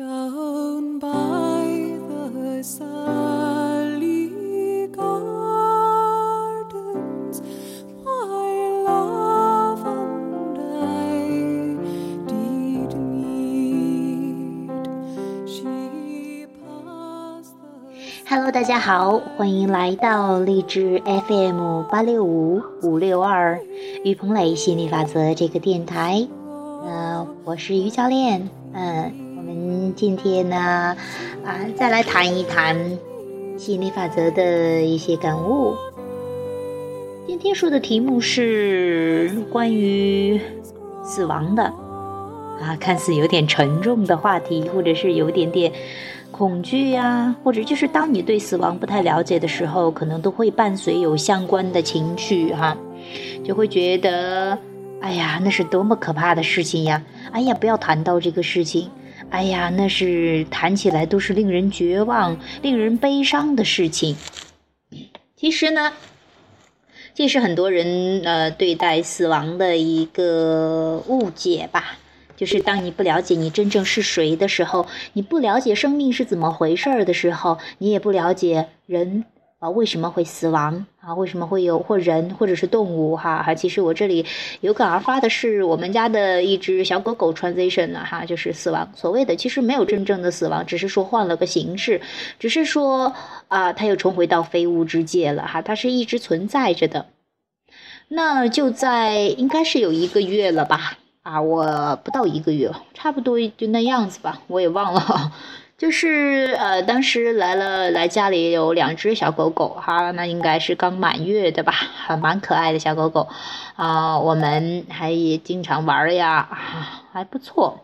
Down by the Sally Gardens, my love and I did meet. She passed the Hello，大家好，欢迎来到励志 FM 八六五五六二于鹏磊心理法则这个电台。呃，我是于教练。嗯，我们今天呢，啊，再来谈一谈心理法则的一些感悟。今天说的题目是关于死亡的，啊，看似有点沉重的话题，或者是有点点恐惧呀、或者就是当你对死亡不太了解的时候，可能都会伴随有相关的情绪哈，就会觉得，哎呀，那是多么可怕的事情呀！哎呀，不要谈到这个事情，哎呀，那是谈起来都是令人绝望、令人悲伤的事情。其实呢，这是很多人呃对待死亡的一个误解吧。就是当你不了解你真正是谁的时候，你不了解生命是怎么回事儿的时候，你也不了解人啊为什么会死亡啊，为什么会有或人或者是动物哈哈。其实我这里有感而发的是我们家的一只小狗狗 transition 呢哈，就是死亡。所谓的其实没有真正的死亡，只是说换了个形式，只是说啊，它又重回到非物质界了哈，它是一直存在着的。那就在应该是有一个月了吧。啊，我不到一个月，差不多就那样子吧，我也忘了。就是呃，当时来了来家里有两只小狗狗哈，那应该是刚满月的吧，还蛮可爱的小狗狗啊。我们还也经常玩呀，还不错。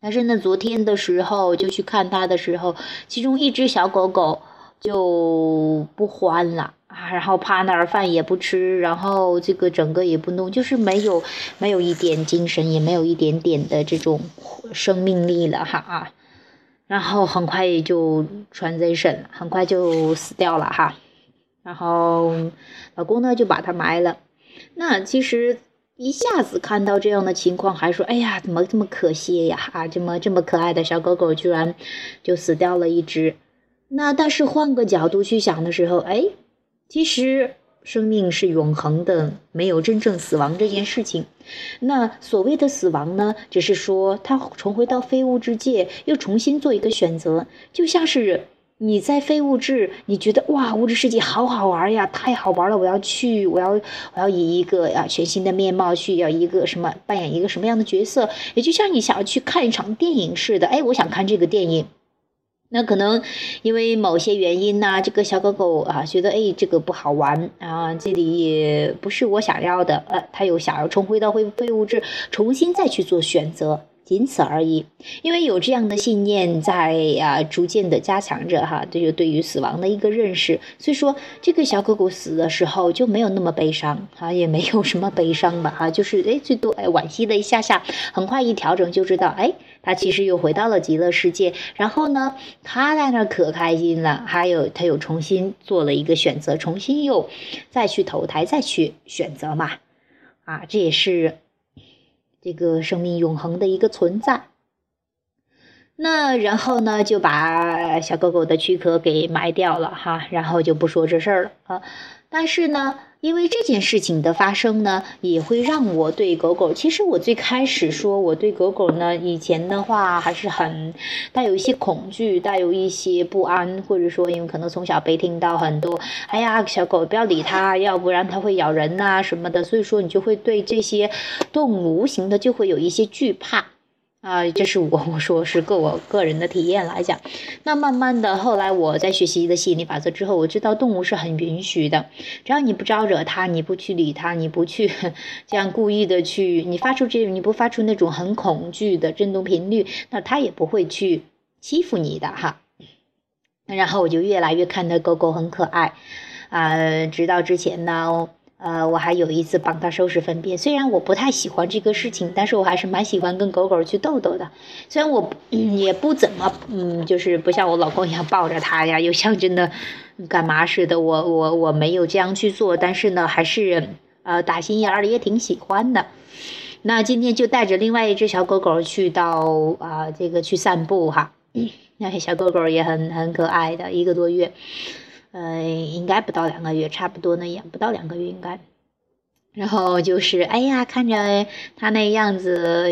但是呢，昨天的时候就去看它的时候，其中一只小狗狗就不欢了。啊，然后趴那儿饭也不吃，然后这个整个也不弄，就是没有没有一点精神，也没有一点点的这种生命力了哈啊，然后很快就 transition，很快就死掉了哈，然后老公呢就把它埋了。那其实一下子看到这样的情况，还说哎呀，怎么这么可惜呀啊，这么这么可爱的小狗狗居然就死掉了一只。那但是换个角度去想的时候，哎。其实生命是永恒的，没有真正死亡这件事情。那所谓的死亡呢，只是说它重回到非物质界，又重新做一个选择。就像是你在非物质，你觉得哇，物质世界好好玩呀，太好玩了，我要去，我要我要以一个啊全新的面貌去，要一个什么扮演一个什么样的角色，也就像你想要去看一场电影似的。哎，我想看这个电影。那可能因为某些原因呢，这个小狗狗啊觉得哎这个不好玩啊，这里也不是我想要的，呃，它又想要重回到废废物质，重新再去做选择，仅此而已。因为有这样的信念在啊，逐渐的加强着哈，这就对于死亡的一个认识。所以说，这个小狗狗死的时候就没有那么悲伤啊，也没有什么悲伤吧哈，就是哎最多哎惋惜了一下下，很快一调整就知道哎。他其实又回到了极乐世界，然后呢，他在那可开心了。还有，他又重新做了一个选择，重新又再去投胎，再去选择嘛。啊，这也是这个生命永恒的一个存在。那然后呢，就把小狗狗的躯壳给埋掉了哈，然后就不说这事儿了啊。但是呢。因为这件事情的发生呢，也会让我对狗狗。其实我最开始说我对狗狗呢，以前的话还是很带有一些恐惧，带有一些不安，或者说因为可能从小被听到很多，哎呀，小狗不要理它，要不然它会咬人呐什么的，所以说你就会对这些动物无形的就会有一些惧怕。啊，这是我我说是个我个人的体验来讲，那慢慢的后来我在学习的吸引力法则之后，我知道动物是很允许的，只要你不招惹它，你不去理它，你不去 这样故意的去，你发出这你不发出那种很恐惧的震动频率，那它也不会去欺负你的哈。然后我就越来越看到狗狗很可爱，啊，直到之前呢。呃，我还有一次帮它收拾粪便，虽然我不太喜欢这个事情，但是我还是蛮喜欢跟狗狗去逗逗的。虽然我也不怎么，嗯，就是不像我老公一样抱着它呀，又像真的干嘛似的，我我我没有这样去做，但是呢，还是呃打心眼里也挺喜欢的。那今天就带着另外一只小狗狗去到啊，这个去散步哈。那小狗狗也很很可爱的，一个多月，呃，应该不到两个月，差不多那样，不到两个月应该。然后就是，哎呀，看着它那样子。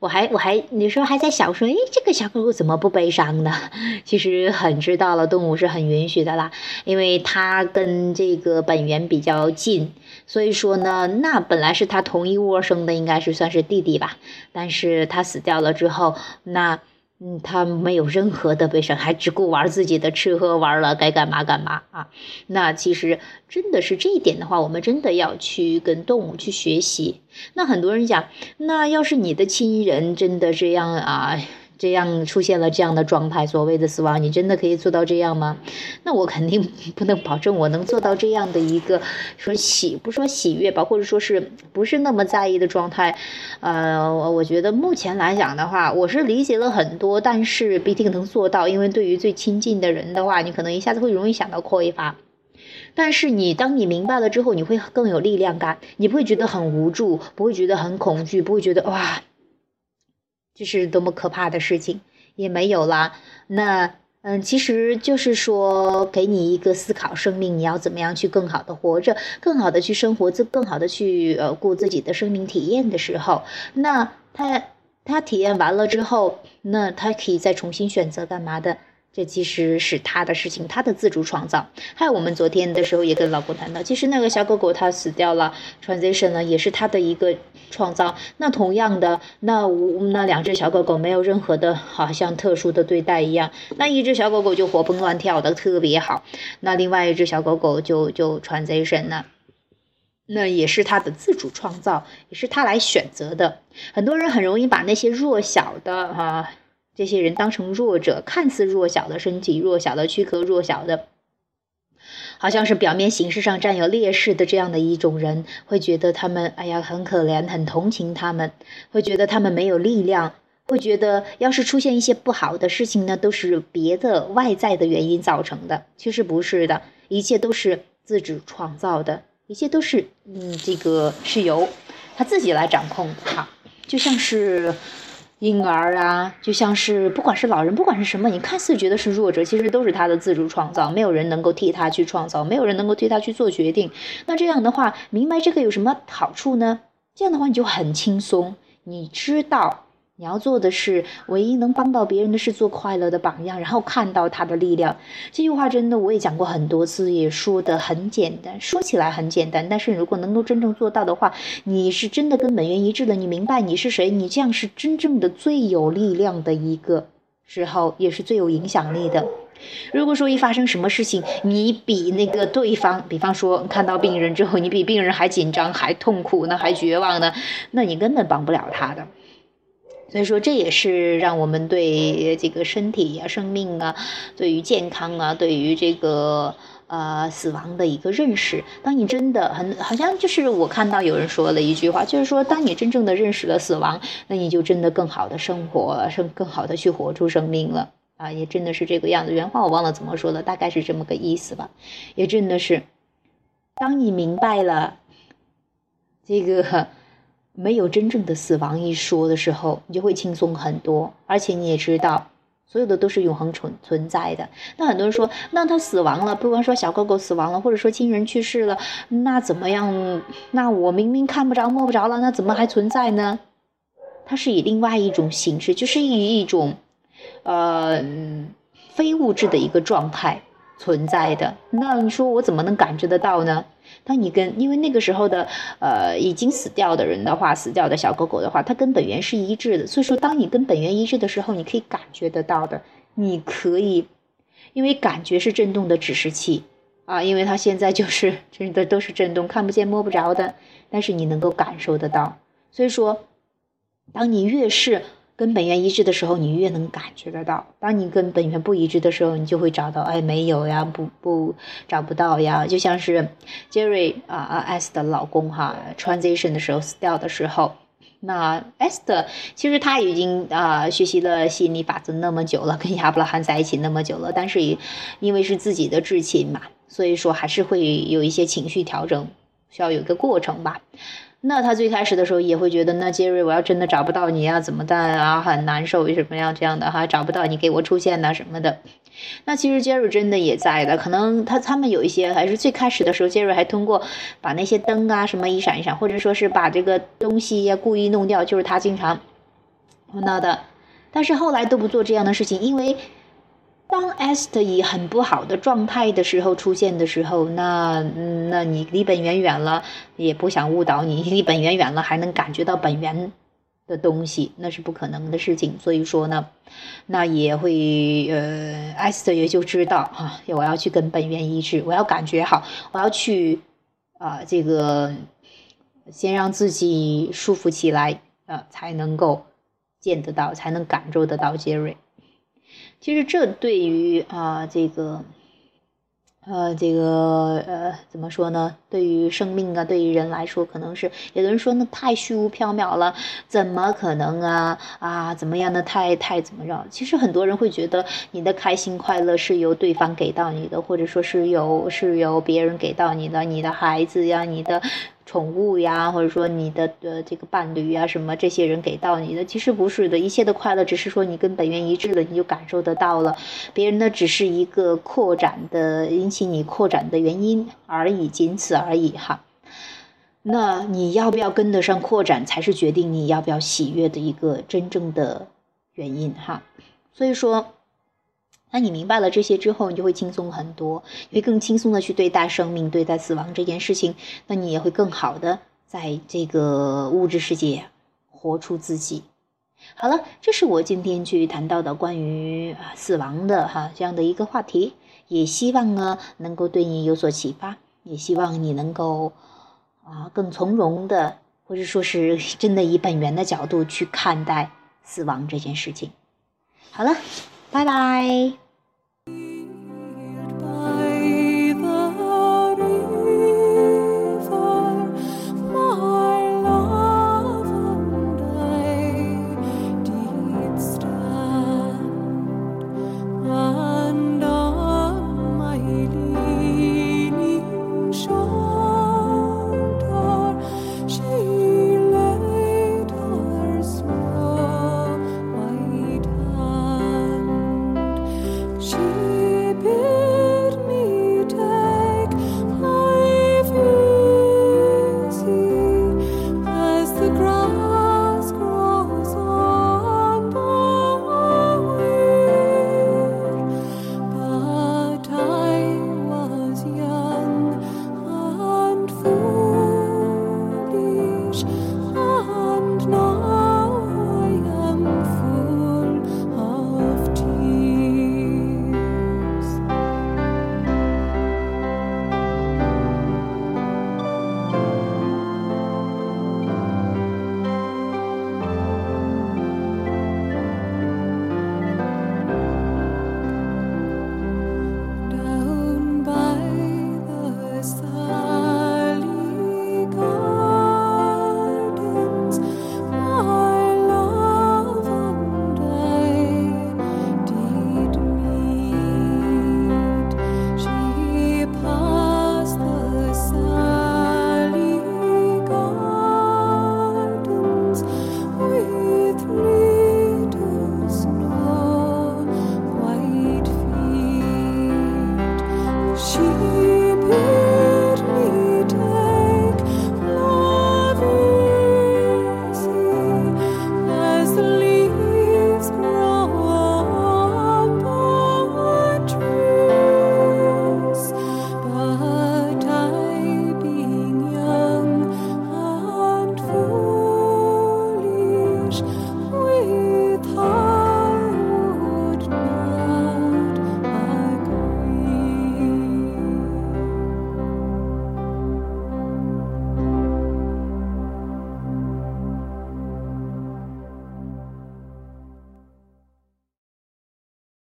我还我还你说还在想说，哎，这个小狗狗怎么不悲伤呢？其实很知道了，动物是很允许的啦，因为它跟这个本源比较近，所以说呢，那本来是它同一窝生的，应该是算是弟弟吧，但是它死掉了之后，那。嗯，他没有任何的悲伤，还只顾玩自己的，吃喝玩乐，该干嘛干嘛啊。那其实真的是这一点的话，我们真的要去跟动物去学习。那很多人讲，那要是你的亲人真的这样啊？这样出现了这样的状态，所谓的死亡，你真的可以做到这样吗？那我肯定 不能保证我能做到这样的一个说喜不说喜悦吧，或者说是不是那么在意的状态。呃，我觉得目前来讲的话，我是理解了很多，但是不一定能做到，因为对于最亲近的人的话，你可能一下子会容易想到哭一发。但是你当你明白了之后，你会更有力量感，你不会觉得很无助，不会觉得很恐惧，不会觉得哇。这是多么可怕的事情，也没有了。那，嗯，其实就是说，给你一个思考，生命你要怎么样去更好的活着，更好的去生活，自更好的去呃过自己的生命体验的时候，那他他体验完了之后，那他可以再重新选择干嘛的？这其实是他的事情，他的自主创造。还有我们昨天的时候也跟老公谈到，其实那个小狗狗它死掉了，transition 呢也是他的一个创造。那同样的，那那两只小狗狗没有任何的好像特殊的对待一样，那一只小狗狗就活蹦乱跳的特别好，那另外一只小狗狗就就 transition 了，那也是他的自主创造，也是他来选择的。很多人很容易把那些弱小的哈。这些人当成弱者，看似弱小的身体、弱小的躯壳、弱小的，好像是表面形式上占有劣势的这样的一种人，会觉得他们哎呀很可怜，很同情他们，会觉得他们没有力量，会觉得要是出现一些不好的事情呢，都是别的外在的原因造成的。其实不是的，一切都是自主创造的，一切都是嗯，这个是由他自己来掌控的，就像是。婴儿啊，就像是不管是老人，不管是什么，你看似觉得是弱者，其实都是他的自主创造，没有人能够替他去创造，没有人能够替他去做决定。那这样的话，明白这个有什么好处呢？这样的话你就很轻松，你知道。你要做的是唯一能帮到别人的是做快乐的榜样，然后看到他的力量。这句话真的我也讲过很多次，也说的很简单，说起来很简单，但是如果能够真正做到的话，你是真的跟本源一致的。你明白你是谁，你这样是真正的最有力量的一个时候，也是最有影响力的。如果说一发生什么事情，你比那个对方，比方说看到病人之后，你比病人还紧张、还痛苦呢，还绝望呢，那你根本帮不了他的。所以说，这也是让我们对这个身体啊、生命啊、对于健康啊、对于这个呃死亡的一个认识。当你真的很好像就是我看到有人说了一句话，就是说，当你真正的认识了死亡，那你就真的更好的生活，生更好的去活出生命了啊！也真的是这个样子。原话我忘了怎么说了，大概是这么个意思吧。也真的是，当你明白了这个。没有真正的死亡一说的时候，你就会轻松很多，而且你也知道，所有的都是永恒存存在的。那很多人说，那他死亡了，不管说小狗狗死亡了，或者说亲人去世了，那怎么样？那我明明看不着摸不着了，那怎么还存在呢？它是以另外一种形式，就是以一种，呃，非物质的一个状态存在的。那你说我怎么能感知得到呢？当你跟，因为那个时候的，呃，已经死掉的人的话，死掉的小狗狗的话，它跟本源是一致的。所以说，当你跟本源一致的时候，你可以感觉得到的。你可以，因为感觉是振动的指示器啊，因为它现在就是真的都是振动，看不见摸不着的，但是你能够感受得到。所以说，当你越是。跟本源一致的时候，你越能感觉得到；当你跟本源不一致的时候，你就会找到，哎，没有呀，不不找不到呀。就像是 Jerry 啊啊 S 的老公哈，transition 的时候死掉的时候，那 S 的其实他已经啊学习了吸引力法则那么久了，跟亚伯拉罕在一起那么久了，但是因为是自己的至亲嘛，所以说还是会有一些情绪调整，需要有一个过程吧。那他最开始的时候也会觉得，那杰瑞，我要真的找不到你呀，怎么办啊？很难受，什么样这样的哈？找不到你给我出现呐什么的。那其实杰瑞真的也在的，可能他他们有一些还是最开始的时候，杰瑞还通过把那些灯啊什么一闪一闪，或者说是把这个东西呀故意弄掉，就是他经常碰到的。但是后来都不做这样的事情，因为。当 Est 以很不好的状态的时候出现的时候，那那你离本源远了，也不想误导你。离本源远了，还能感觉到本源的东西，那是不可能的事情。所以说呢，那也会呃，Est 也就知道啊，我要去跟本源一致，我要感觉好，我要去啊，这个先让自己舒服起来啊，才能够见得到，才能感受得到杰瑞。其实这对于啊这个，呃这个呃怎么说呢？对于生命啊，对于人来说，可能是有的人说那太虚无缥缈了，怎么可能啊啊怎么样的太太怎么着？其实很多人会觉得你的开心快乐是由对方给到你的，或者说是由是由别人给到你的，你的孩子呀，你的。宠物呀，或者说你的呃这个伴侣呀，什么这些人给到你的，其实不是的，一切的快乐只是说你跟本源一致了，你就感受得到了，别人呢只是一个扩展的引起你扩展的原因而已，仅此而已哈。那你要不要跟得上扩展，才是决定你要不要喜悦的一个真正的原因哈。所以说。那你明白了这些之后，你就会轻松很多，会更轻松的去对待生命、对待死亡这件事情。那你也会更好的在这个物质世界活出自己。好了，这是我今天去谈到的关于死亡的哈这样的一个话题，也希望呢能够对你有所启发，也希望你能够啊更从容的，或者说是真的以本源的角度去看待死亡这件事情。好了。拜拜。